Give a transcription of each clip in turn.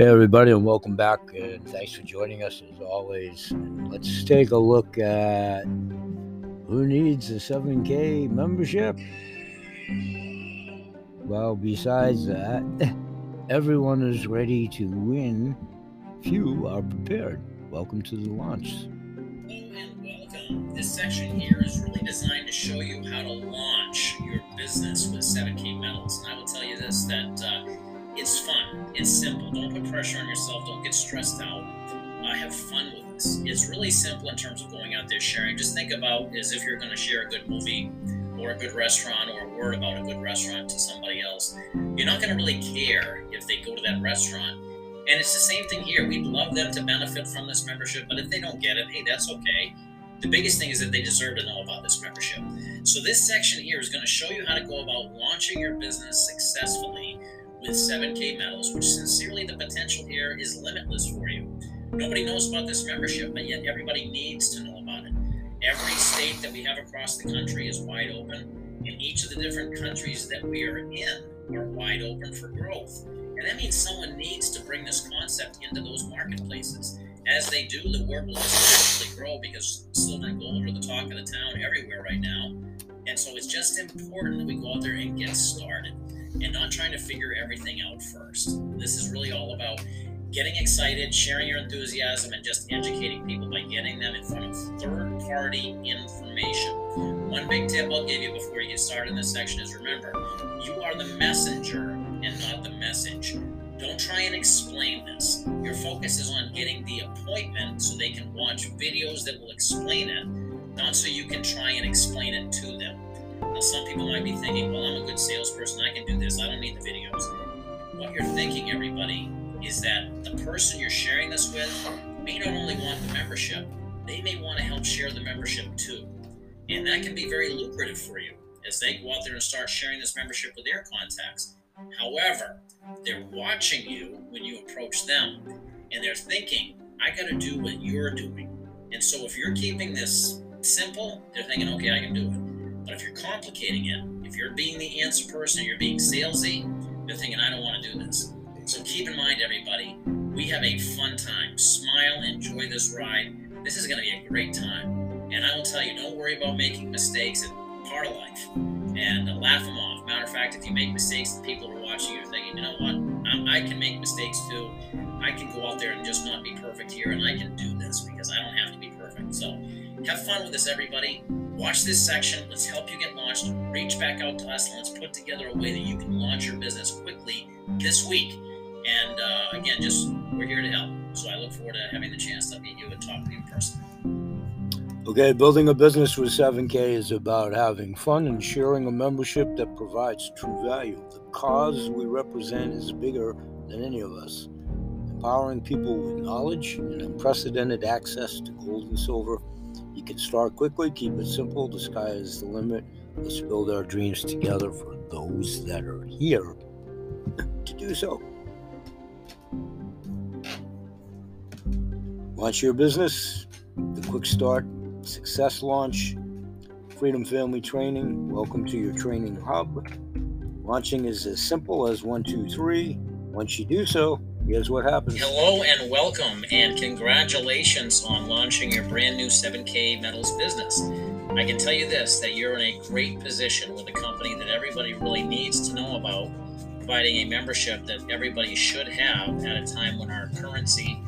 Hey, everybody, and welcome back. And thanks for joining us as always. Let's take a look at who needs a 7K membership. Well, besides that, everyone is ready to win. Few are prepared. Welcome to the launch. And welcome. This section here is really designed to show you how to launch your business with 7K Metals. And I will tell you this that uh, it's fun, it's simple. Don't put pressure on yourself, don't get stressed out. Uh, have fun with this. It's really simple in terms of going out there sharing. Just think about as if you're going to share a good movie or a good restaurant or a word about a good restaurant to somebody else. You're not going to really care if they go to that restaurant. And it's the same thing here. We'd love them to benefit from this membership, but if they don't get it, hey, that's okay. The biggest thing is that they deserve to know about this membership. So, this section here is going to show you how to go about launching your business successfully with 7K Metals, which sincerely the potential here is limitless for you. Nobody knows about this membership, but yet everybody needs to know about it. Every state that we have across the country is wide open, and each of the different countries that we are in are wide open for growth. And that means someone needs to bring this concept into those marketplaces. As they do, the work will exponentially grow because silver and gold are the talk of the town everywhere right now. And so it's just important that we go out there and get started and not trying to figure everything out first. This is really all about getting excited, sharing your enthusiasm, and just educating people by getting them in front of third party information. One big tip I'll give you before you get started in this section is remember, you are the messenger and not the message. Don't try and explain this. Your focus is on getting the appointment so they can watch videos that will explain it, not so you can try and explain it to them. Now, some people might be thinking, well, I'm a good salesperson, I can do this, I don't need the videos. What you're thinking, everybody, is that the person you're sharing this with may not only want the membership, they may want to help share the membership too. And that can be very lucrative for you as they go out there and start sharing this membership with their contacts. However, they're watching you when you approach them and they're thinking, I got to do what you're doing. And so if you're keeping this simple, they're thinking, okay, I can do it. But if you're complicating it, if you're being the answer person, you're being salesy, you're thinking, I don't want to do this. So keep in mind, everybody, we have a fun time. Smile, enjoy this ride. This is going to be a great time. And I will tell you, don't worry about making mistakes. It's part of life. And laugh them off. Matter of fact, if you make mistakes, the people who are watching you are thinking, you know what? I, I can make mistakes too. I can go out there and just not be perfect here, and I can do this because I don't have to be perfect. So have fun with this, everybody watch this section. Let's help you get launched. Reach back out to us and let's put together a way that you can launch your business quickly this week. And uh, again, just we're here to help. So I look forward to having the chance to meet you and talk to you in person. Okay, building a business with 7K is about having fun and sharing a membership that provides true value. The cause we represent is bigger than any of us. Empowering people with knowledge and unprecedented access to gold and silver you can start quickly, keep it simple. The sky is the limit. Let's build our dreams together for those that are here to do so. Launch your business, the quick start, success launch, Freedom Family Training. Welcome to your training hub. Launching is as simple as one, two, three. Once you do so, Here's what happens. Hello and welcome, and congratulations on launching your brand new 7K Metals business. I can tell you this that you're in a great position with a company that everybody really needs to know about, providing a membership that everybody should have at a time when our currency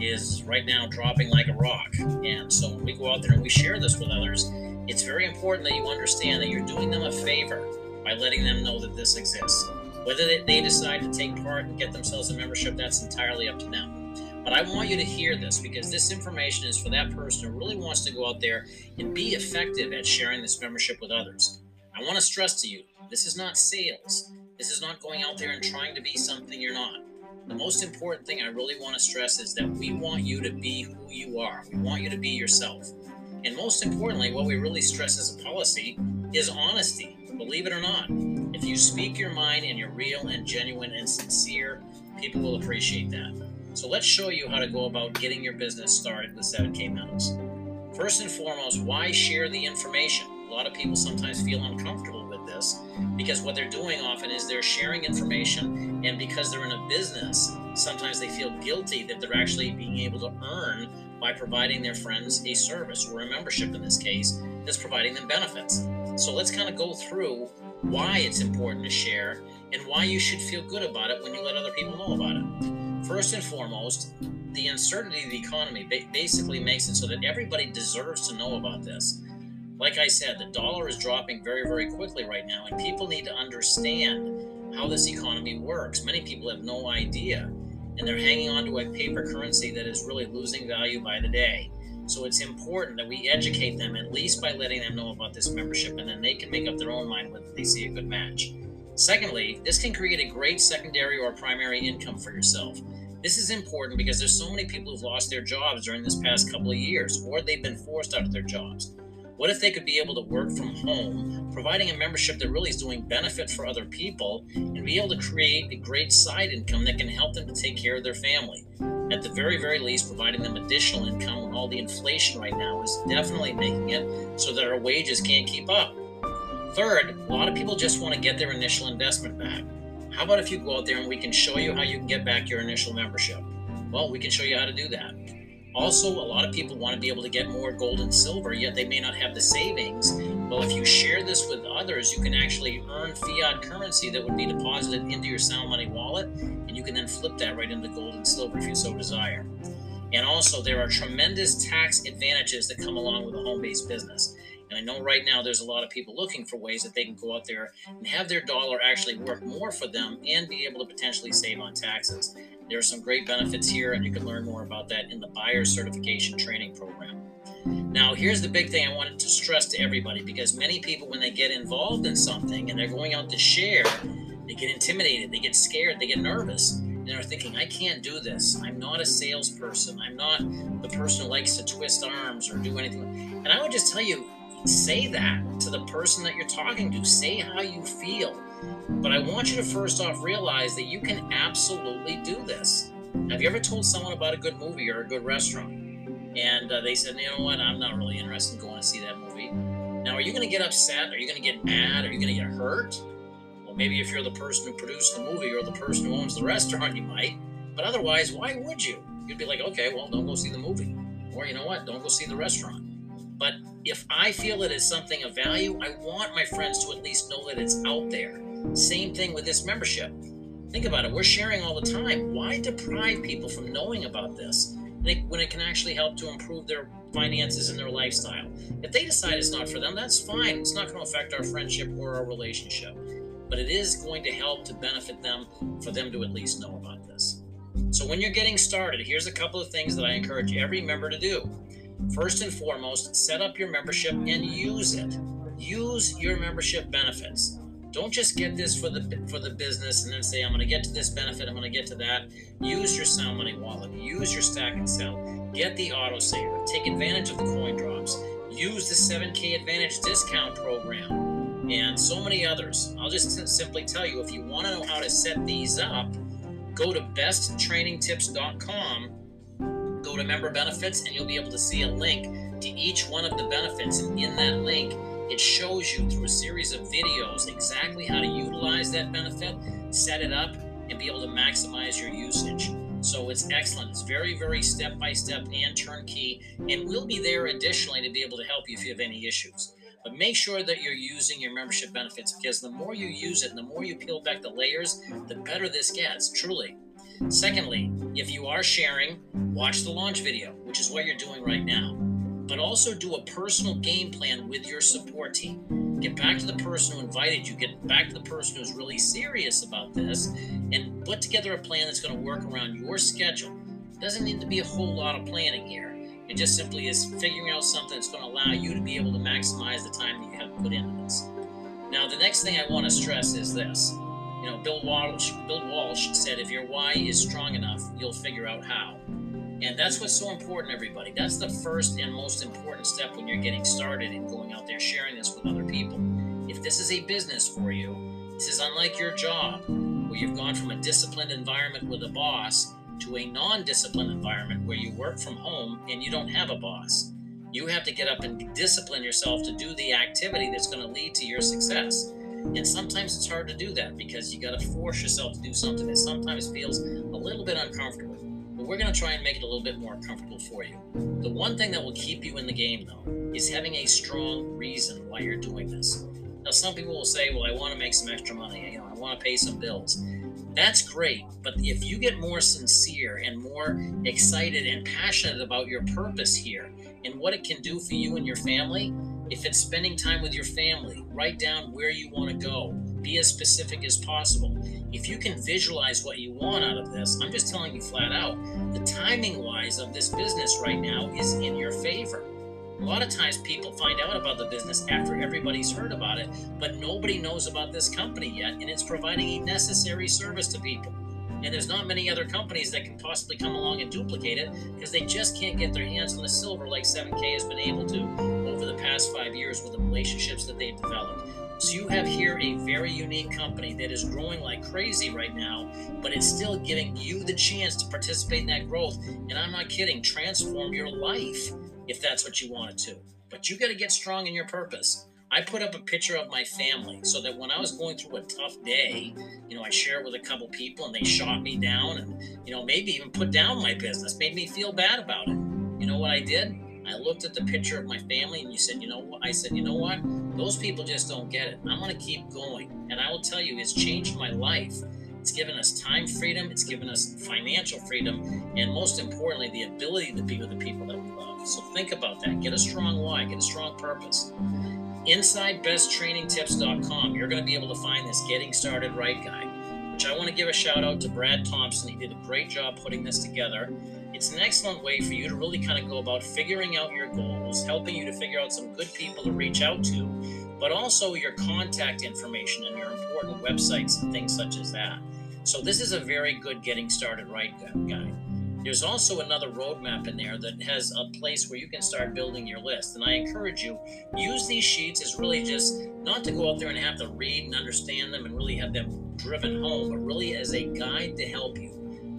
is right now dropping like a rock. And so when we go out there and we share this with others, it's very important that you understand that you're doing them a favor by letting them know that this exists. Whether they decide to take part and get themselves a membership, that's entirely up to them. But I want you to hear this because this information is for that person who really wants to go out there and be effective at sharing this membership with others. I want to stress to you this is not sales. This is not going out there and trying to be something you're not. The most important thing I really want to stress is that we want you to be who you are. We want you to be yourself. And most importantly, what we really stress as a policy is honesty, believe it or not. If you speak your mind and you're real and genuine and sincere, people will appreciate that. So let's show you how to go about getting your business started with 7K Metals. First and foremost, why share the information? A lot of people sometimes feel uncomfortable with this this because what they're doing often is they're sharing information, and because they're in a business, sometimes they feel guilty that they're actually being able to earn by providing their friends a service or a membership in this case that's providing them benefits. So let's kind of go through why it's important to share and why you should feel good about it when you let other people know about it. First and foremost, the uncertainty of the economy basically makes it so that everybody deserves to know about this. Like I said, the dollar is dropping very, very quickly right now, and people need to understand how this economy works. Many people have no idea, and they're hanging on to a paper currency that is really losing value by the day. So it's important that we educate them at least by letting them know about this membership, and then they can make up their own mind whether they see a good match. Secondly, this can create a great secondary or primary income for yourself. This is important because there's so many people who've lost their jobs during this past couple of years, or they've been forced out of their jobs. What if they could be able to work from home, providing a membership that really is doing benefit for other people, and be able to create a great side income that can help them to take care of their family? At the very, very least, providing them additional income when all the inflation right now is definitely making it so that our wages can't keep up. Third, a lot of people just want to get their initial investment back. How about if you go out there and we can show you how you can get back your initial membership? Well, we can show you how to do that. Also, a lot of people want to be able to get more gold and silver, yet they may not have the savings. Well, if you share this with others, you can actually earn fiat currency that would be deposited into your Sound Money wallet, and you can then flip that right into gold and silver if you so desire. And also, there are tremendous tax advantages that come along with a home based business. And I know right now there's a lot of people looking for ways that they can go out there and have their dollar actually work more for them and be able to potentially save on taxes. There are some great benefits here, and you can learn more about that in the Buyer Certification Training Program. Now, here's the big thing I wanted to stress to everybody because many people, when they get involved in something and they're going out to share, they get intimidated, they get scared, they get nervous, and they're thinking, I can't do this. I'm not a salesperson. I'm not the person who likes to twist arms or do anything. And I would just tell you, say that to the person that you're talking to. Say how you feel. But I want you to first off realize that you can absolutely do this. Have you ever told someone about a good movie or a good restaurant? And uh, they said, you know what, I'm not really interested in going to see that movie. Now, are you going to get upset? Are you going to get mad? Are you going to get hurt? Well, maybe if you're the person who produced the movie or the person who owns the restaurant, you might. But otherwise, why would you? You'd be like, okay, well, don't go see the movie. Or you know what, don't go see the restaurant. But if I feel it is something of value, I want my friends to at least know that it's out there. Same thing with this membership. Think about it, we're sharing all the time. Why deprive people from knowing about this when it can actually help to improve their finances and their lifestyle? If they decide it's not for them, that's fine. It's not going to affect our friendship or our relationship. But it is going to help to benefit them for them to at least know about this. So when you're getting started, here's a couple of things that I encourage every member to do. First and foremost, set up your membership and use it. Use your membership benefits. Don't just get this for the for the business and then say I'm going to get to this benefit, I'm going to get to that. Use your Sound Money wallet. Use your Stack and Sell. Get the auto saver, Take advantage of the coin drops. Use the 7K Advantage discount program and so many others. I'll just simply tell you if you want to know how to set these up, go to besttrainingtips.com go to member benefits and you'll be able to see a link to each one of the benefits. And in that link, it shows you through a series of videos exactly how to utilize that benefit, set it up, and be able to maximize your usage. So it's excellent. It's very, very step by step and turnkey. And we'll be there additionally to be able to help you if you have any issues. But make sure that you're using your membership benefits because the more you use it and the more you peel back the layers, the better this gets, truly. Secondly, if you are sharing, watch the launch video, which is what you're doing right now. But also do a personal game plan with your support team. Get back to the person who invited you, get back to the person who's really serious about this, and put together a plan that's going to work around your schedule. Doesn't need to be a whole lot of planning here. It just simply is figuring out something that's going to allow you to be able to maximize the time that you have put into this. Now, the next thing I want to stress is this you know, Bill Walsh, Bill Walsh said, if your why is strong enough, you'll figure out how. And that's what's so important, everybody. That's the first and most important step when you're getting started and going out there sharing this with other people. If this is a business for you, this is unlike your job, where you've gone from a disciplined environment with a boss to a non disciplined environment where you work from home and you don't have a boss. You have to get up and discipline yourself to do the activity that's going to lead to your success. And sometimes it's hard to do that because you got to force yourself to do something that sometimes feels a little bit uncomfortable. We're going to try and make it a little bit more comfortable for you. The one thing that will keep you in the game, though, is having a strong reason why you're doing this. Now, some people will say, well, I want to make some extra money. You know, I want to pay some bills. That's great. But if you get more sincere and more excited and passionate about your purpose here and what it can do for you and your family, if it's spending time with your family, write down where you want to go. Be as specific as possible. If you can visualize what you want out of this, I'm just telling you flat out, the timing wise of this business right now is in your favor. A lot of times people find out about the business after everybody's heard about it, but nobody knows about this company yet, and it's providing a necessary service to people. And there's not many other companies that can possibly come along and duplicate it because they just can't get their hands on the silver like 7K has been able to over the past five years with the relationships that they've developed. So you have here a very unique company that is growing like crazy right now, but it's still giving you the chance to participate in that growth. And I'm not kidding, transform your life if that's what you wanted to. But you got to get strong in your purpose. I put up a picture of my family so that when I was going through a tough day, you know, I share it with a couple people and they shot me down and, you know, maybe even put down my business, made me feel bad about it. You know what I did? I looked at the picture of my family and you said, you know what? I said, you know what? Those people just don't get it. I'm going to keep going. And I will tell you, it's changed my life. It's given us time freedom, it's given us financial freedom, and most importantly, the ability to be with the people that we love. So think about that. Get a strong why, get a strong purpose. InsideBestTrainingTips.com, you're going to be able to find this Getting Started Right guide, which I want to give a shout out to Brad Thompson. He did a great job putting this together. It's an excellent way for you to really kind of go about figuring out your goals, helping you to figure out some good people to reach out to, but also your contact information and your important websites and things such as that. So this is a very good getting started right guide. There's also another roadmap in there that has a place where you can start building your list. And I encourage you, use these sheets as really just not to go out there and have to read and understand them and really have them driven home, but really as a guide to help you.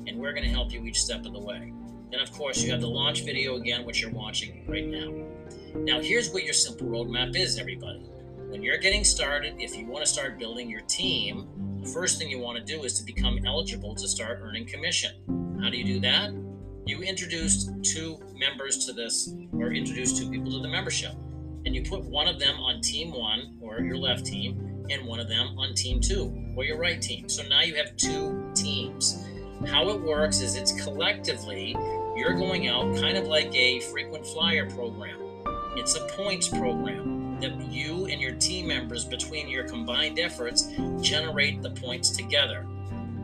And we're going to help you each step of the way. Then, of course, you have the launch video again, which you're watching right now. Now, here's what your simple roadmap is, everybody. When you're getting started, if you want to start building your team, the first thing you want to do is to become eligible to start earning commission. How do you do that? You introduce two members to this, or introduce two people to the membership, and you put one of them on team one, or your left team, and one of them on team two, or your right team. So now you have two teams. How it works is it's collectively, you're going out kind of like a frequent flyer program. It's a points program that you and your team members, between your combined efforts, generate the points together.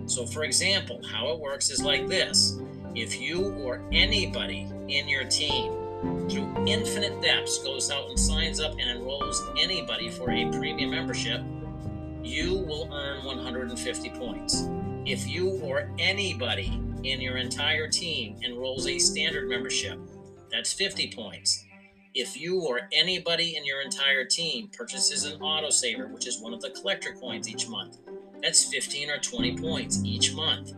So, for example, how it works is like this if you or anybody in your team, through infinite depths, goes out and signs up and enrolls anybody for a premium membership, you will earn 150 points. If you or anybody in your entire team enrolls a standard membership, that's 50 points. If you or anybody in your entire team purchases an autosaver, which is one of the collector coins each month, that's 15 or 20 points each month.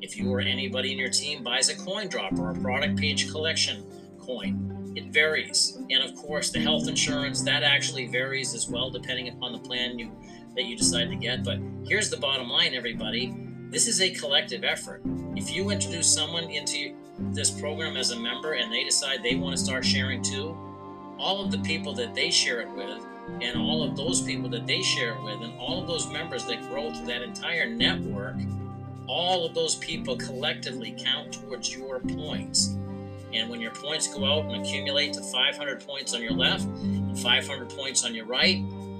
If you or anybody in your team buys a coin drop or a product page collection coin, it varies. And of course, the health insurance that actually varies as well depending upon the plan you that you decide to get. But here's the bottom line, everybody. This is a collective effort. If you introduce someone into this program as a member and they decide they want to start sharing too, all of the people that they share it with, and all of those people that they share it with, and all of those members that grow through that entire network, all of those people collectively count towards your points. And when your points go out and accumulate to 500 points on your left and 500 points on your right,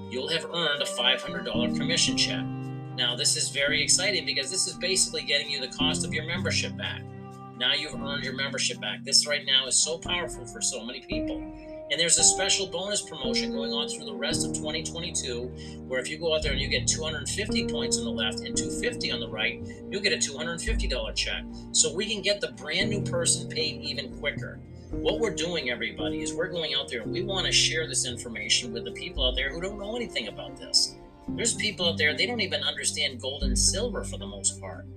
you'll have earned a $500 commission check. Now, this is very exciting because this is basically getting you the cost of your membership back. Now you've earned your membership back. This right now is so powerful for so many people. And there's a special bonus promotion going on through the rest of 2022 where if you go out there and you get 250 points on the left and 250 on the right, you'll get a $250 check. So we can get the brand new person paid even quicker. What we're doing, everybody, is we're going out there and we want to share this information with the people out there who don't know anything about this. There's people out there, they don't even understand gold and silver for the most part.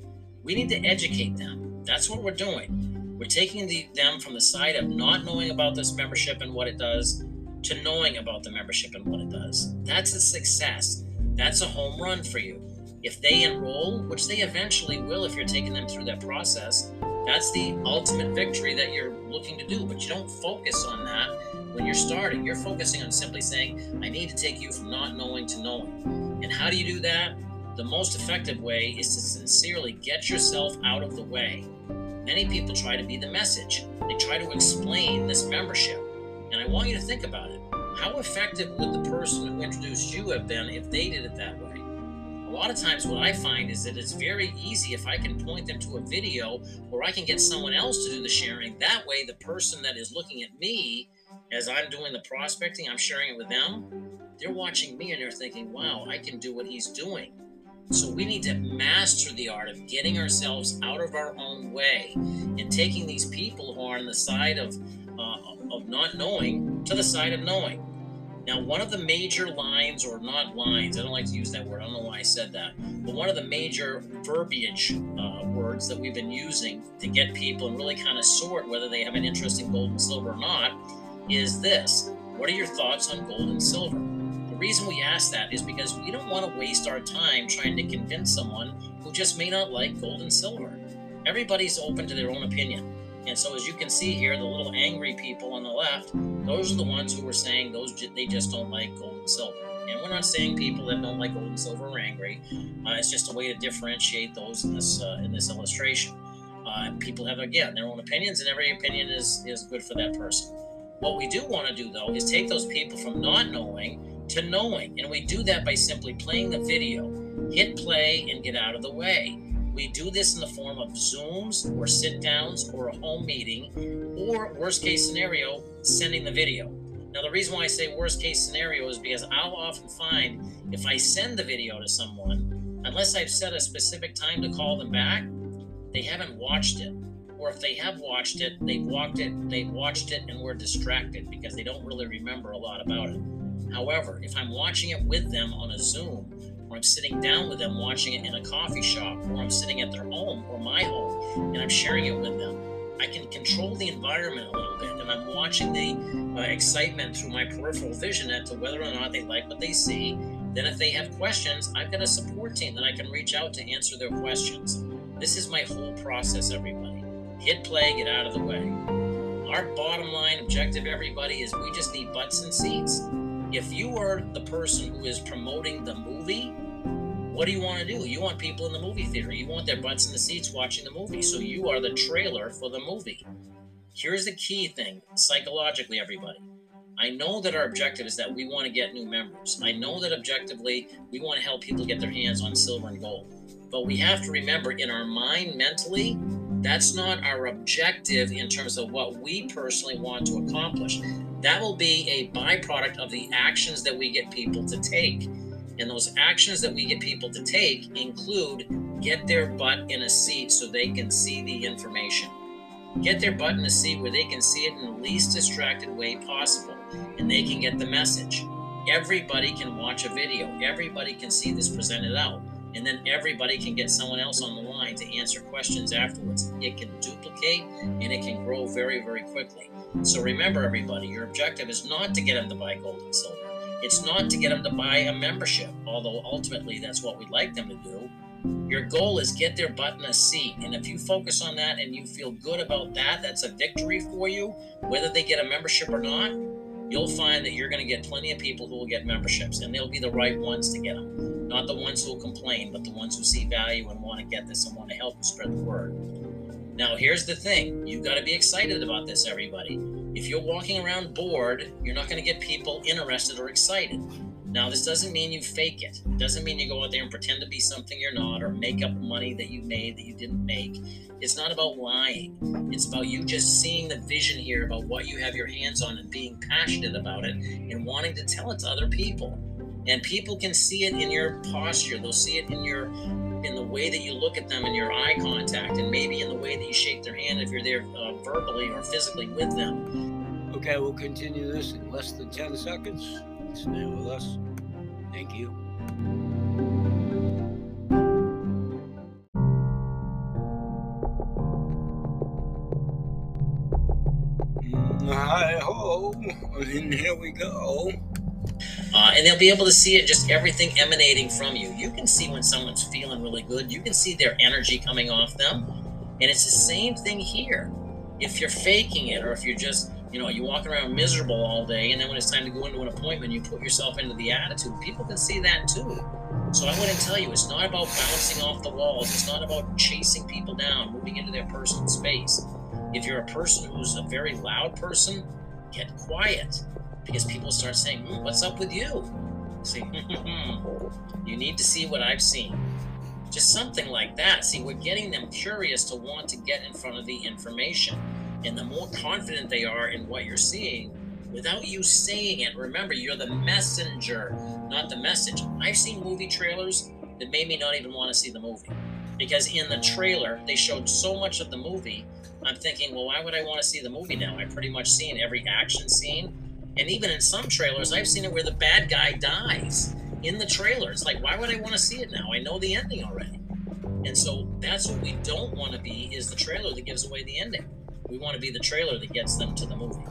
We need to educate them. That's what we're doing. We're taking the, them from the side of not knowing about this membership and what it does to knowing about the membership and what it does. That's a success. that's a home run for you. If they enroll, which they eventually will if you're taking them through that process, that's the ultimate victory that you're looking to do. But you don't focus on that when you're starting. You're focusing on simply saying, I need to take you from not knowing to knowing. And how do you do that? The most effective way is to sincerely get yourself out of the way. Many people try to be the message, they try to explain this membership. And I want you to think about it. How effective would the person who introduced you have been if they did it that way? A lot of times, what I find is that it's very easy if I can point them to a video or I can get someone else to do the sharing. That way, the person that is looking at me as I'm doing the prospecting, I'm sharing it with them. They're watching me and they're thinking, wow, I can do what he's doing. So we need to master the art of getting ourselves out of our own way and taking these people who are on the side of uh, of not knowing to the side of knowing. Now, one of the major lines, or not lines, I don't like to use that word, I don't know why I said that, but one of the major verbiage uh, words that we've been using to get people and really kind of sort whether they have an interest in gold and silver or not is this What are your thoughts on gold and silver? The reason we ask that is because we don't want to waste our time trying to convince someone who just may not like gold and silver. Everybody's open to their own opinion. And so, as you can see here, the little angry people on the left, those are the ones who were saying those they just don't like gold and silver. And we're not saying people that don't like gold and silver are angry. Uh, it's just a way to differentiate those in this uh, in this illustration. Uh, people have again their own opinions, and every opinion is is good for that person. What we do want to do though is take those people from not knowing to knowing, and we do that by simply playing the video, hit play, and get out of the way. We do this in the form of Zooms or sit downs or a home meeting, or worst case scenario, sending the video. Now, the reason why I say worst case scenario is because I'll often find if I send the video to someone, unless I've set a specific time to call them back, they haven't watched it. Or if they have watched it, they've walked it, they've watched it and were distracted because they don't really remember a lot about it. However, if I'm watching it with them on a Zoom, or I'm sitting down with them watching it in a coffee shop, or I'm sitting at their home or my home and I'm sharing it with them. I can control the environment a little bit, and I'm watching the uh, excitement through my peripheral vision as to whether or not they like what they see. Then, if they have questions, I've got a support team that I can reach out to answer their questions. This is my whole process, everybody. Hit play, get out of the way. Our bottom line objective, everybody, is we just need butts and seats if you are the person who is promoting the movie, what do you want to do? You want people in the movie theater. You want their butts in the seats watching the movie. So you are the trailer for the movie. Here's the key thing psychologically, everybody. I know that our objective is that we want to get new members. I know that objectively we want to help people get their hands on silver and gold. But we have to remember in our mind mentally, that's not our objective in terms of what we personally want to accomplish. That will be a byproduct of the actions that we get people to take. And those actions that we get people to take include get their butt in a seat so they can see the information. Get their butt in a seat where they can see it in the least distracted way possible and they can get the message. Everybody can watch a video, everybody can see this presented out and then everybody can get someone else on the line to answer questions afterwards. It can duplicate and it can grow very, very quickly. So remember, everybody, your objective is not to get them to buy gold and silver. It's not to get them to buy a membership, although ultimately that's what we'd like them to do. Your goal is get their butt in a seat. And if you focus on that and you feel good about that, that's a victory for you, whether they get a membership or not you'll find that you're going to get plenty of people who will get memberships, and they'll be the right ones to get them. Not the ones who will complain, but the ones who see value and want to get this and want to help spread the word. Now, here's the thing you've got to be excited about this, everybody. If you're walking around bored, you're not going to get people interested or excited. Now, this doesn't mean you fake it. It doesn't mean you go out there and pretend to be something you're not or make up money that you made that you didn't make. It's not about lying. It's about you just seeing the vision here about what you have your hands on and being passionate about it and wanting to tell it to other people. And people can see it in your posture. They'll see it in your in the way that you look at them in your eye contact and maybe in the way that you shake their hand if you're there uh, verbally or physically with them. Okay, we'll continue this in less than 10 seconds. Stay with us. Thank you. Hi ho, and here we go. Uh, and they'll be able to see it just everything emanating from you. You can see when someone's feeling really good. You can see their energy coming off them. And it's the same thing here. If you're faking it or if you're just, you know, you walk around miserable all day and then when it's time to go into an appointment, you put yourself into the attitude, people can see that too. So I wouldn't tell you, it's not about bouncing off the walls. It's not about chasing people down, moving into their personal space. If you're a person who's a very loud person, get quiet because people start saying, mm, What's up with you? Say, You need to see what I've seen. Just something like that. See, we're getting them curious to want to get in front of the information. And the more confident they are in what you're seeing, without you saying it, remember, you're the messenger, not the message. I've seen movie trailers that made me not even want to see the movie. Because in the trailer, they showed so much of the movie. I'm thinking, well, why would I want to see the movie now? I've pretty much seen every action scene and even in some trailers, I've seen it where the bad guy dies in the trailer. It's like, why would I want to see it now? I know the ending already. And so that's what we don't want to be is the trailer that gives away the ending. We want to be the trailer that gets them to the movie.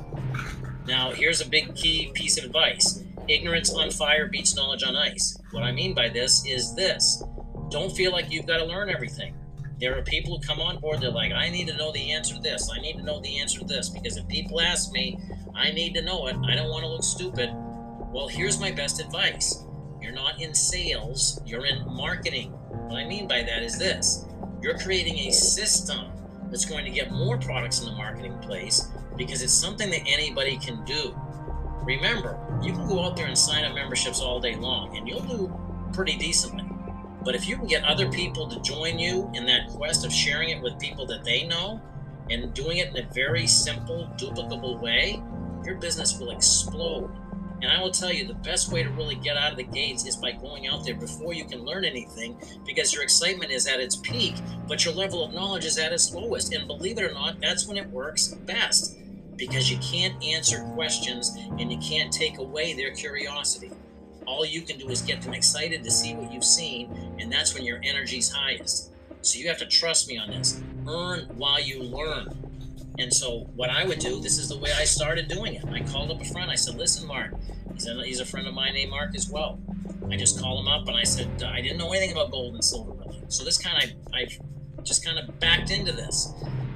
Now, here's a big key piece of advice. Ignorance on fire beats knowledge on ice. What I mean by this is this. Don't feel like you've got to learn everything. There are people who come on board, they're like, I need to know the answer to this. I need to know the answer to this. Because if people ask me, I need to know it. I don't want to look stupid. Well, here's my best advice you're not in sales, you're in marketing. What I mean by that is this you're creating a system that's going to get more products in the marketing place because it's something that anybody can do. Remember, you can go out there and sign up memberships all day long and you'll do pretty decently. But if you can get other people to join you in that quest of sharing it with people that they know and doing it in a very simple, duplicable way, your business will explode. And I will tell you, the best way to really get out of the gates is by going out there before you can learn anything because your excitement is at its peak, but your level of knowledge is at its lowest. And believe it or not, that's when it works best because you can't answer questions and you can't take away their curiosity. All you can do is get them excited to see what you've seen, and that's when your energy's highest. So you have to trust me on this. Earn while you learn. And so what I would do, this is the way I started doing it. I called up a friend. I said, "Listen, Mark, he's a, he's a friend of mine named Mark as well." I just called him up and I said, "I didn't know anything about gold and silver really." So this kind of I just kind of backed into this.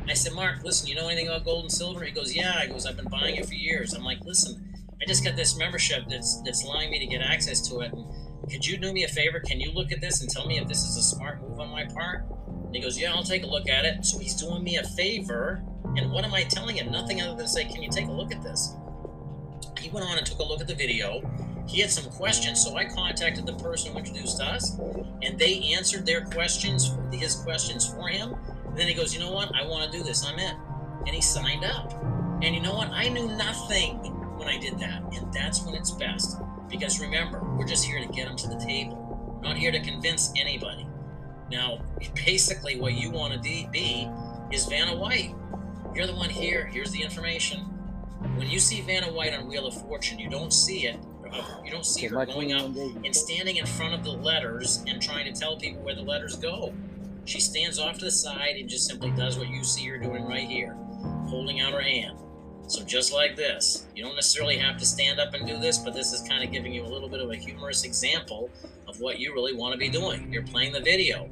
I said, "Mark, listen, you know anything about gold and silver?" He goes, "Yeah." I goes, "I've been buying it for years." I'm like, "Listen, I just got this membership that's that's allowing me to get access to it. And could you do me a favor? Can you look at this and tell me if this is a smart move on my part?" And he goes, Yeah, I'll take a look at it. So he's doing me a favor. And what am I telling him? Nothing other than say, Can you take a look at this? He went on and took a look at the video. He had some questions, so I contacted the person who introduced us, and they answered their questions, his questions for him. And then he goes, You know what? I want to do this. I'm in. And he signed up. And you know what? I knew nothing when I did that. And that's when it's best. Because remember, we're just here to get them to the table. We're not here to convince anybody. Now, basically, what you want to be is Vanna White. You're the one here. Here's the information. When you see Vanna White on Wheel of Fortune, you don't see it. You don't see her going out and standing in front of the letters and trying to tell people where the letters go. She stands off to the side and just simply does what you see her doing right here, holding out her hand. So just like this, you don't necessarily have to stand up and do this, but this is kind of giving you a little bit of a humorous example of what you really want to be doing. You're playing the video.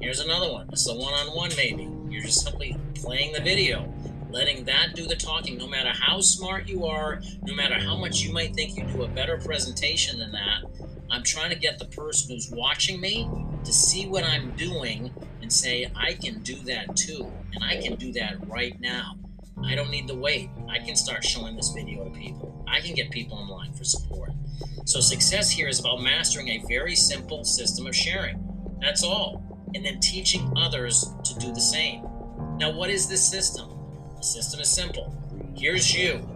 Here's another one. It's a one-on-one maybe. You're just simply playing the video, letting that do the talking. No matter how smart you are, no matter how much you might think you do a better presentation than that, I'm trying to get the person who's watching me to see what I'm doing and say, I can do that too. And I can do that right now. I don't need to wait. I can start showing this video to people. I can get people in line for support. So success here is about mastering a very simple system of sharing. That's all. And then teaching others to do the same. Now, what is this system? The system is simple. Here's you.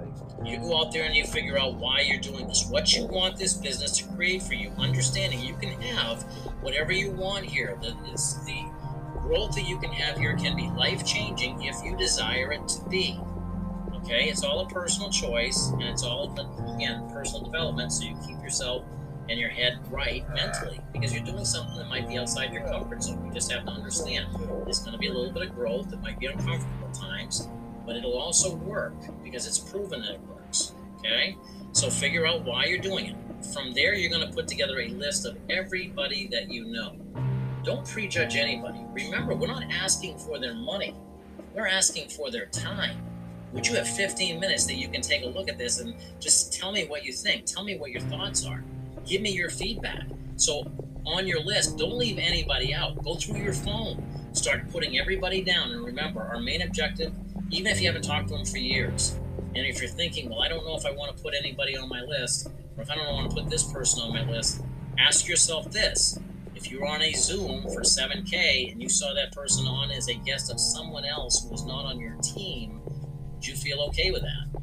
You go out there and you figure out why you're doing this, what you want this business to create for you, understanding you can have whatever you want here. The, this, the growth that you can have here can be life changing if you desire it to be. Okay, it's all a personal choice and it's all, again, personal development. So you keep yourself and your head right mentally because you're doing something that might be outside your comfort zone. You just have to understand it's going to be a little bit of growth. It might be uncomfortable at times, but it'll also work because it's proven that it works. Okay? So figure out why you're doing it. From there, you're going to put together a list of everybody that you know. Don't prejudge anybody. Remember, we're not asking for their money, we're asking for their time. Would you have 15 minutes that you can take a look at this and just tell me what you think? Tell me what your thoughts are. Give me your feedback. So, on your list, don't leave anybody out. Go through your phone. Start putting everybody down. And remember, our main objective, even if you haven't talked to them for years, and if you're thinking, well, I don't know if I want to put anybody on my list, or if I don't want to put this person on my list, ask yourself this. If you were on a Zoom for 7K and you saw that person on as a guest of someone else who was not on your team, would you feel okay with that?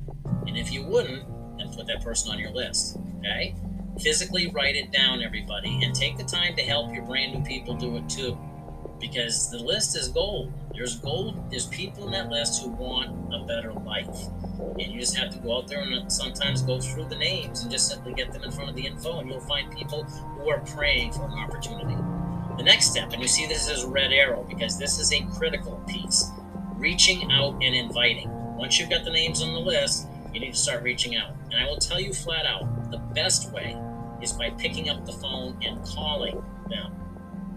And if you wouldn't, then put that person on your list. Okay? Physically write it down, everybody, and take the time to help your brand new people do it too. Because the list is gold. There's gold, there's people in that list who want a better life. And you just have to go out there and sometimes go through the names and just simply get them in front of the info, and you'll find people who are praying for an opportunity. The next step, and you see this as a red arrow because this is a critical piece reaching out and inviting. Once you've got the names on the list, you need to start reaching out. And I will tell you flat out the best way is by picking up the phone and calling them.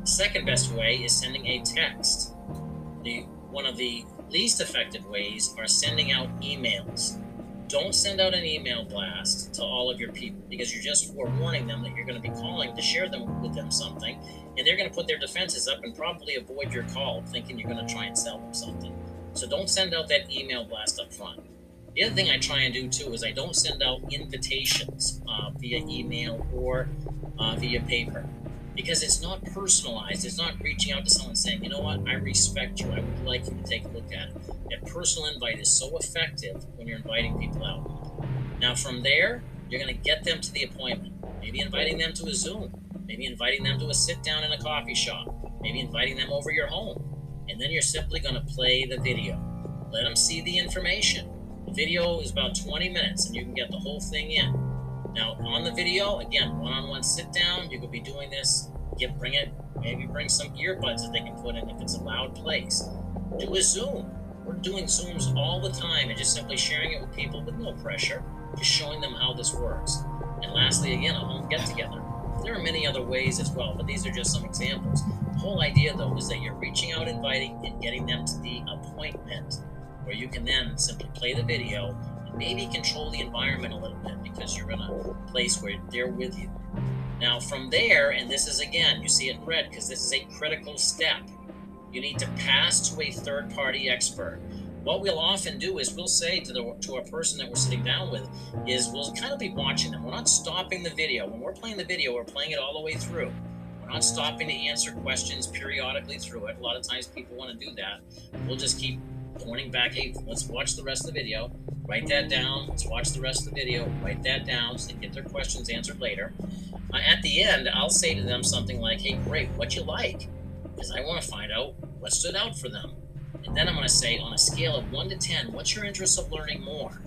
The second best way is sending a text. The one of the least effective ways are sending out emails. Don't send out an email blast to all of your people because you're just forewarning them that you're going to be calling to share them with them something, and they're going to put their defenses up and probably avoid your call, thinking you're going to try and sell them something. So don't send out that email blast up front. The other thing I try and do too is I don't send out invitations uh, via email or uh, via paper because it's not personalized. It's not reaching out to someone saying, you know what, I respect you. I would like you to take a look at it. That personal invite is so effective when you're inviting people out. Now, from there, you're going to get them to the appointment. Maybe inviting them to a Zoom. Maybe inviting them to a sit down in a coffee shop. Maybe inviting them over your home. And then you're simply going to play the video. Let them see the information. The video is about 20 minutes and you can get the whole thing in. Now, on the video, again, one-on-one sit down. You could be doing this. Get bring it. Maybe bring some earbuds that they can put in if it's a loud place. Do a Zoom. We're doing Zooms all the time and just simply sharing it with people with no pressure, just showing them how this works. And lastly, again, a home get together. There are many other ways as well, but these are just some examples. The whole idea, though, is that you're reaching out, inviting, and getting them to the appointment where you can then simply play the video maybe control the environment a little bit because you're in a place where they're with you. Now, from there, and this is again, you see it in red because this is a critical step. You need to pass to a third party expert. What we'll often do is we'll say to the to a person that we're sitting down with is we'll kind of be watching them. We're not stopping the video. When we're playing the video, we're playing it all the way through. We're not stopping to answer questions periodically through it. A lot of times people want to do that. We'll just keep pointing back, hey, let's watch the rest of the video. Write that down. Let's watch the rest of the video. Write that down so they get their questions answered later. Uh, at the end, I'll say to them something like, hey, great, what you like? Because I want to find out what stood out for them. And then I'm going to say, on a scale of 1 to 10, what's your interest of learning more?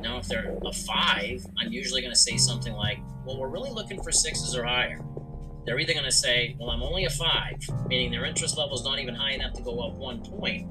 Now, if they're a 5, I'm usually going to say something like, well, we're really looking for 6s or higher. They're either going to say, well, I'm only a 5, meaning their interest level is not even high enough to go up one point.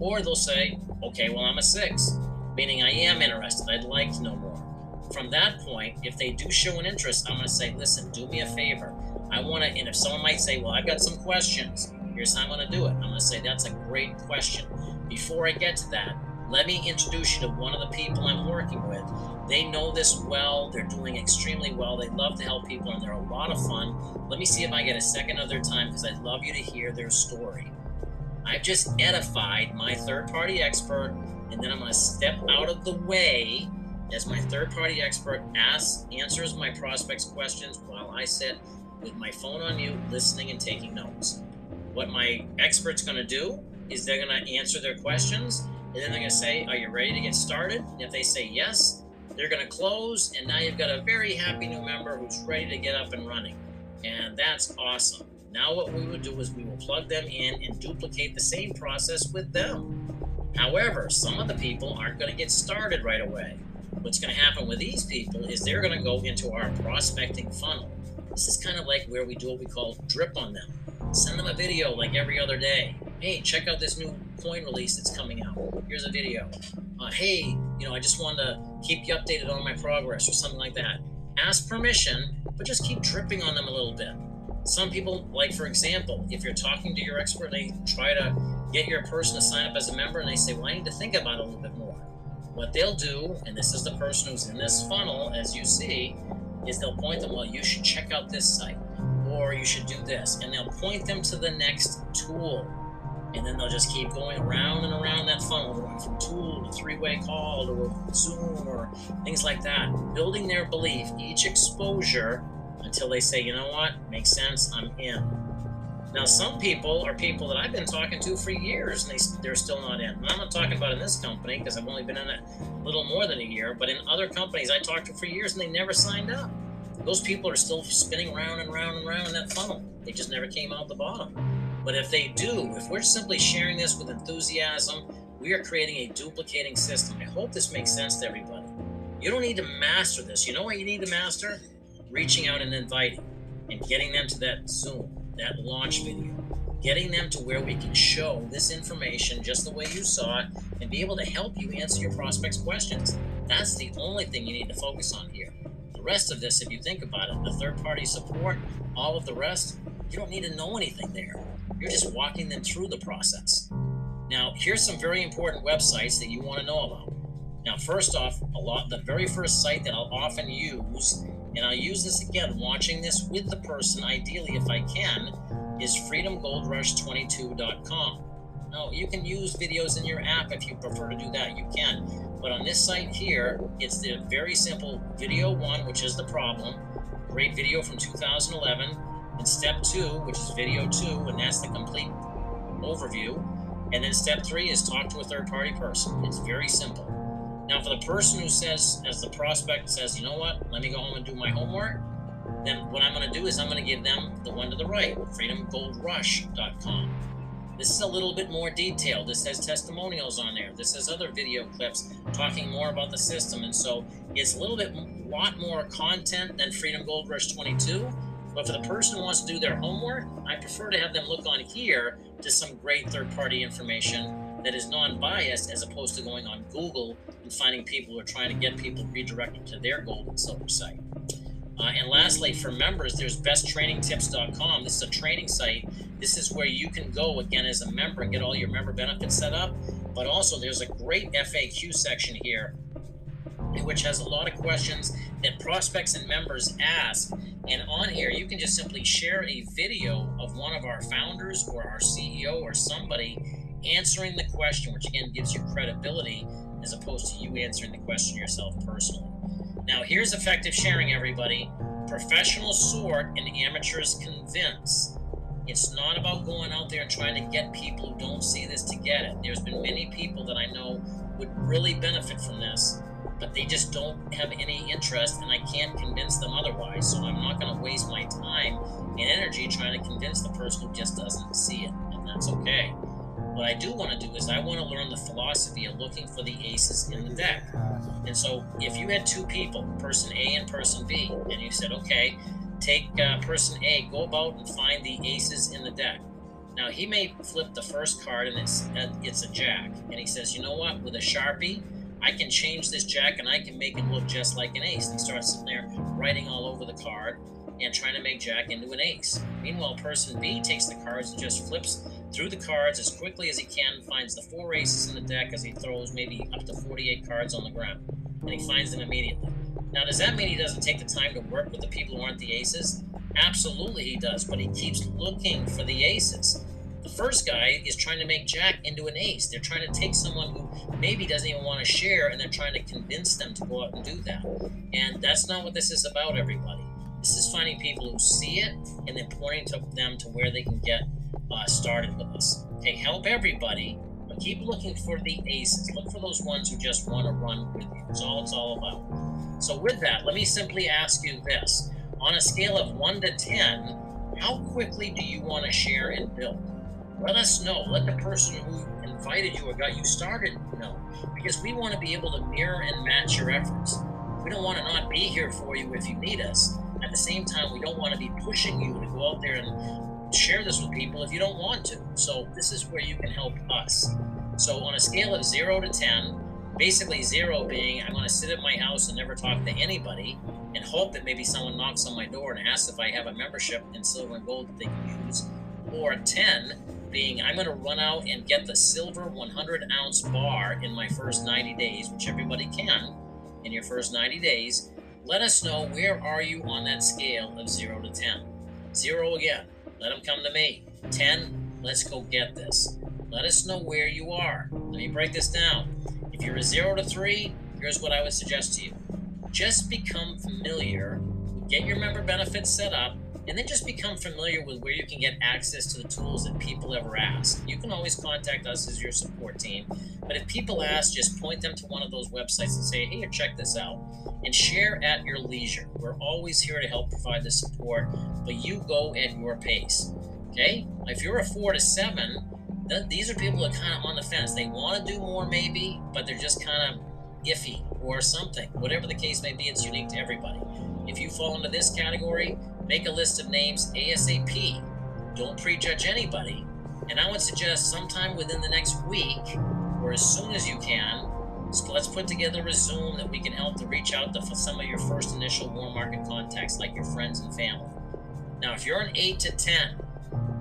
Or they'll say, okay, well, I'm a 6 meaning I am interested. I'd like to know more. From that point, if they do show an interest, I'm going to say, listen, do me a favor. I want to, and if someone might say, well, I've got some questions, here's how I'm going to do it. I'm going to say, that's a great question. Before I get to that, let me introduce you to one of the people I'm working with. They know this well. They're doing extremely well. They love to help people, and they're a lot of fun. Let me see if I get a second of their time because I'd love you to hear their story. I've just edified my third party expert and then I'm going to step out of the way as my third party expert asks, answers my prospects' questions while I sit with my phone on mute, listening and taking notes. What my expert's going to do is they're going to answer their questions, and then they're going to say, Are you ready to get started? And if they say yes, they're going to close, and now you've got a very happy new member who's ready to get up and running. And that's awesome. Now, what we would do is we will plug them in and duplicate the same process with them. However, some of the people aren't going to get started right away. What's going to happen with these people is they're going to go into our prospecting funnel. This is kind of like where we do what we call drip on them. Send them a video like every other day. Hey, check out this new coin release that's coming out. Here's a video. Uh, hey, you know, I just wanted to keep you updated on my progress or something like that. Ask permission, but just keep dripping on them a little bit. Some people, like for example, if you're talking to your expert, they try to get your person to sign up as a member and they say, Well, I need to think about it a little bit more. What they'll do, and this is the person who's in this funnel, as you see, is they'll point them, Well, you should check out this site or you should do this. And they'll point them to the next tool. And then they'll just keep going around and around that funnel, going from tool to three way call to Zoom or things like that, building their belief, each exposure until they say, you know what, makes sense, I'm in. Now, some people are people that I've been talking to for years and they, they're still not in. And I'm not talking about in this company because I've only been in it a little more than a year, but in other companies I talked to for years and they never signed up. Those people are still spinning round and round and round in that funnel. They just never came out the bottom. But if they do, if we're simply sharing this with enthusiasm, we are creating a duplicating system. I hope this makes sense to everybody. You don't need to master this. You know what you need to master? Reaching out and inviting and getting them to that Zoom, that launch video, getting them to where we can show this information just the way you saw it and be able to help you answer your prospects' questions. That's the only thing you need to focus on here. The rest of this, if you think about it, the third party support, all of the rest, you don't need to know anything there. You're just walking them through the process. Now, here's some very important websites that you want to know about. Now, first off, a lot the very first site that I'll often use, and I'll use this again, watching this with the person, ideally if I can, is freedomgoldrush22.com. Now, you can use videos in your app if you prefer to do that, you can. But on this site here, it's the very simple video one, which is the problem, great video from 2011, and step two, which is video two, and that's the complete overview. And then step three is talk to a third party person. It's very simple. Now, for the person who says, as the prospect says, you know what, let me go home and do my homework, then what I'm going to do is I'm going to give them the one to the right, freedomgoldrush.com. This is a little bit more detailed. This has testimonials on there. This has other video clips talking more about the system. And so it's a little bit, lot more content than Freedom Gold Rush 22. But for the person who wants to do their homework, I prefer to have them look on here to some great third party information that is non biased as opposed to going on Google and finding people who are trying to get people redirected to their gold and silver site. Uh, and lastly, for members, there's besttrainingtips.com. This is a training site. This is where you can go again as a member and get all your member benefits set up. But also, there's a great FAQ section here, which has a lot of questions that prospects and members ask. And on here, you can just simply share a video of one of our founders or our CEO or somebody answering the question, which again gives you credibility as opposed to you answering the question yourself personally. Now, here's effective sharing, everybody. Professionals sort and amateurs convince. It's not about going out there and trying to get people who don't see this to get it. There's been many people that I know would really benefit from this, but they just don't have any interest, and I can't convince them otherwise. So I'm not going to waste my time and energy trying to convince the person who just doesn't see it, and that's okay. What I do want to do is I want to learn the philosophy of looking for the aces in the deck. And so if you had two people, person A and person B, and you said, okay, take uh, person A, go about and find the aces in the deck. Now he may flip the first card and it's uh, it's a jack, and he says, you know what? With a sharpie, I can change this jack and I can make it look just like an ace. And he starts sitting there writing all over the card and trying to make jack into an ace. Meanwhile, person B takes the cards and just flips through the cards as quickly as he can, finds the four aces in the deck as he throws maybe up to 48 cards on the ground, and he finds them immediately. Now, does that mean he doesn't take the time to work with the people who aren't the aces? Absolutely, he does, but he keeps looking for the aces. The first guy is trying to make Jack into an ace. They're trying to take someone who maybe doesn't even want to share, and they're trying to convince them to go out and do that. And that's not what this is about, everybody. This is finding people who see it and then pointing to them to where they can get uh, started with us. Okay, help everybody, but keep looking for the aces. Look for those ones who just want to run with you. That's all it's all about. So, with that, let me simply ask you this on a scale of 1 to 10, how quickly do you want to share and build? Let us know. Let the person who invited you or got you started know. Because we want to be able to mirror and match your efforts. We don't want to not be here for you if you need us. At the same time, we don't want to be pushing you to go out there and share this with people if you don't want to. So this is where you can help us. So on a scale of zero to 10, Basically, zero being I'm going to sit at my house and never talk to anybody and hope that maybe someone knocks on my door and asks if I have a membership in silver and gold that they can use. Or 10 being I'm going to run out and get the silver 100 ounce bar in my first 90 days, which everybody can in your first 90 days. Let us know where are you on that scale of 0 to 10. 0 again, let them come to me. 10, let's go get this. Let us know where you are. Let me break this down. If you're a 0 to 3, here's what I would suggest to you. Just become familiar, get your member benefits set up, and then just become familiar with where you can get access to the tools that people ever ask. You can always contact us as your support team, but if people ask, just point them to one of those websites and say, hey, check this out, and share at your leisure. We're always here to help provide the support, but you go at your pace. Okay? If you're a four to seven, th- these are people that are kind of on the fence. They want to do more, maybe, but they're just kind of iffy or something. Whatever the case may be, it's unique to everybody. If you fall into this category, make a list of names ASAP. Don't prejudge anybody. And I would suggest sometime within the next week, or as soon as you can, so let's put together a Zoom that we can help to reach out to some of your first initial warm market contacts, like your friends and family. Now, if you're an 8 to 10,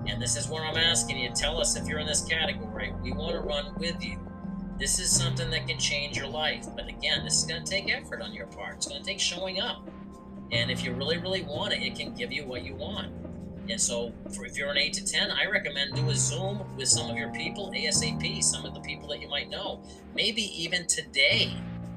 and this is where I'm asking you, tell us if you're in this category. We want to run with you. This is something that can change your life. But again, this is going to take effort on your part. It's going to take showing up. And if you really, really want it, it can give you what you want. And so, for, if you're an 8 to 10, I recommend do a Zoom with some of your people ASAP, some of the people that you might know. Maybe even today.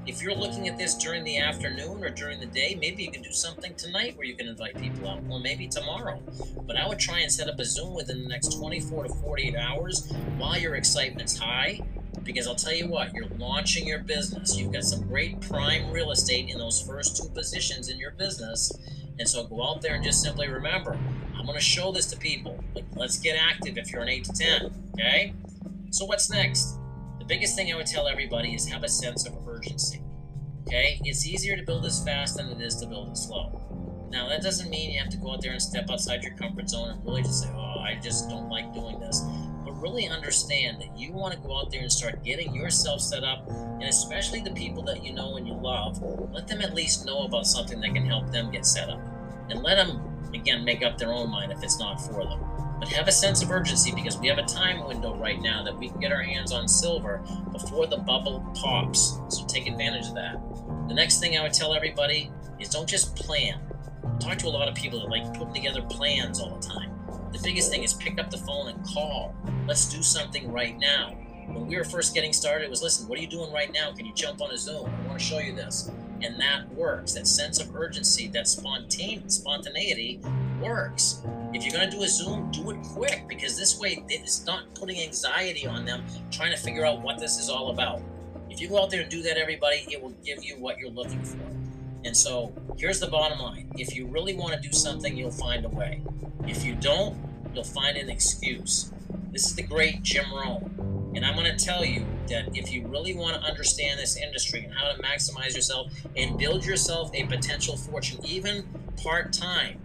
If you're looking at this during the afternoon or during the day, maybe you can do something tonight where you can invite people out, or maybe tomorrow. But I would try and set up a Zoom within the next 24 to 48 hours while your excitement's high because I'll tell you what, you're launching your business. You've got some great prime real estate in those first two positions in your business. And so go out there and just simply remember, I'm going to show this to people. Let's get active if you're an 8 to 10. Okay? So, what's next? The biggest thing I would tell everybody is have a sense of urgency. Okay? It's easier to build this fast than it is to build it slow. Now, that doesn't mean you have to go out there and step outside your comfort zone and really just say, oh, I just don't like doing this really understand that you want to go out there and start getting yourself set up, and especially the people that you know and you love, let them at least know about something that can help them get set up. And let them, again, make up their own mind if it's not for them. But have a sense of urgency because we have a time window right now that we can get our hands on silver before the bubble pops. So take advantage of that. The next thing I would tell everybody is don't just plan. I talk to a lot of people that like putting together plans all the time. The biggest thing is pick up the phone and call. Let's do something right now. When we were first getting started, it was listen, what are you doing right now? Can you jump on a Zoom? I want to show you this. And that works. That sense of urgency, that spontane spontaneity works. If you're going to do a Zoom, do it quick because this way it's not putting anxiety on them trying to figure out what this is all about. If you go out there and do that, everybody, it will give you what you're looking for. And so here's the bottom line if you really want to do something, you'll find a way. If you don't, you'll find an excuse. This is the great Jim Rohn. And I'm going to tell you that if you really want to understand this industry and how to maximize yourself and build yourself a potential fortune, even part time,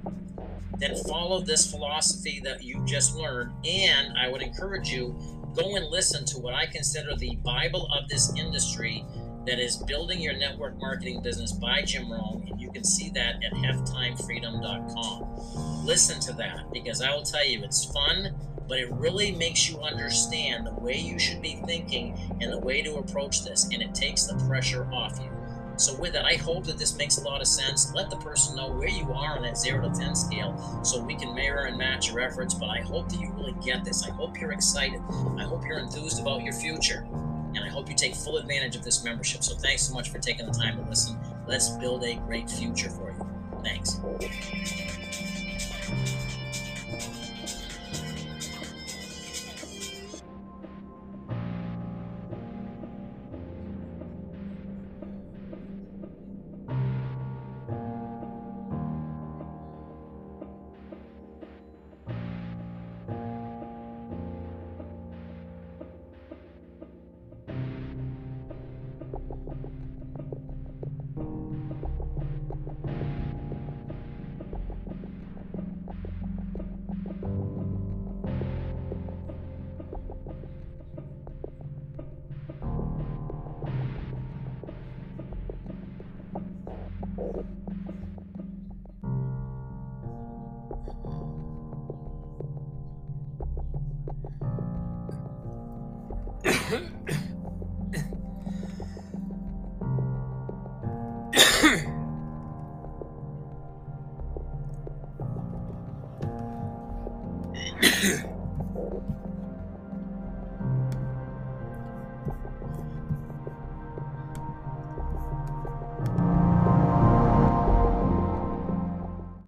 then follow this philosophy that you just learned. And I would encourage you go and listen to what I consider the Bible of this industry that is Building Your Network Marketing Business by Jim Rohn, and you can see that at halftimefreedom.com. Listen to that because I will tell you it's fun, but it really makes you understand the way you should be thinking and the way to approach this, and it takes the pressure off you. So, with that, I hope that this makes a lot of sense. Let the person know where you are on that 0 to 10 scale so we can mirror and match your efforts. But I hope that you really get this. I hope you're excited. I hope you're enthused about your future and I hope you take full advantage of this membership. So thanks so much for taking the time to listen. Let's build a great future for you. Thanks.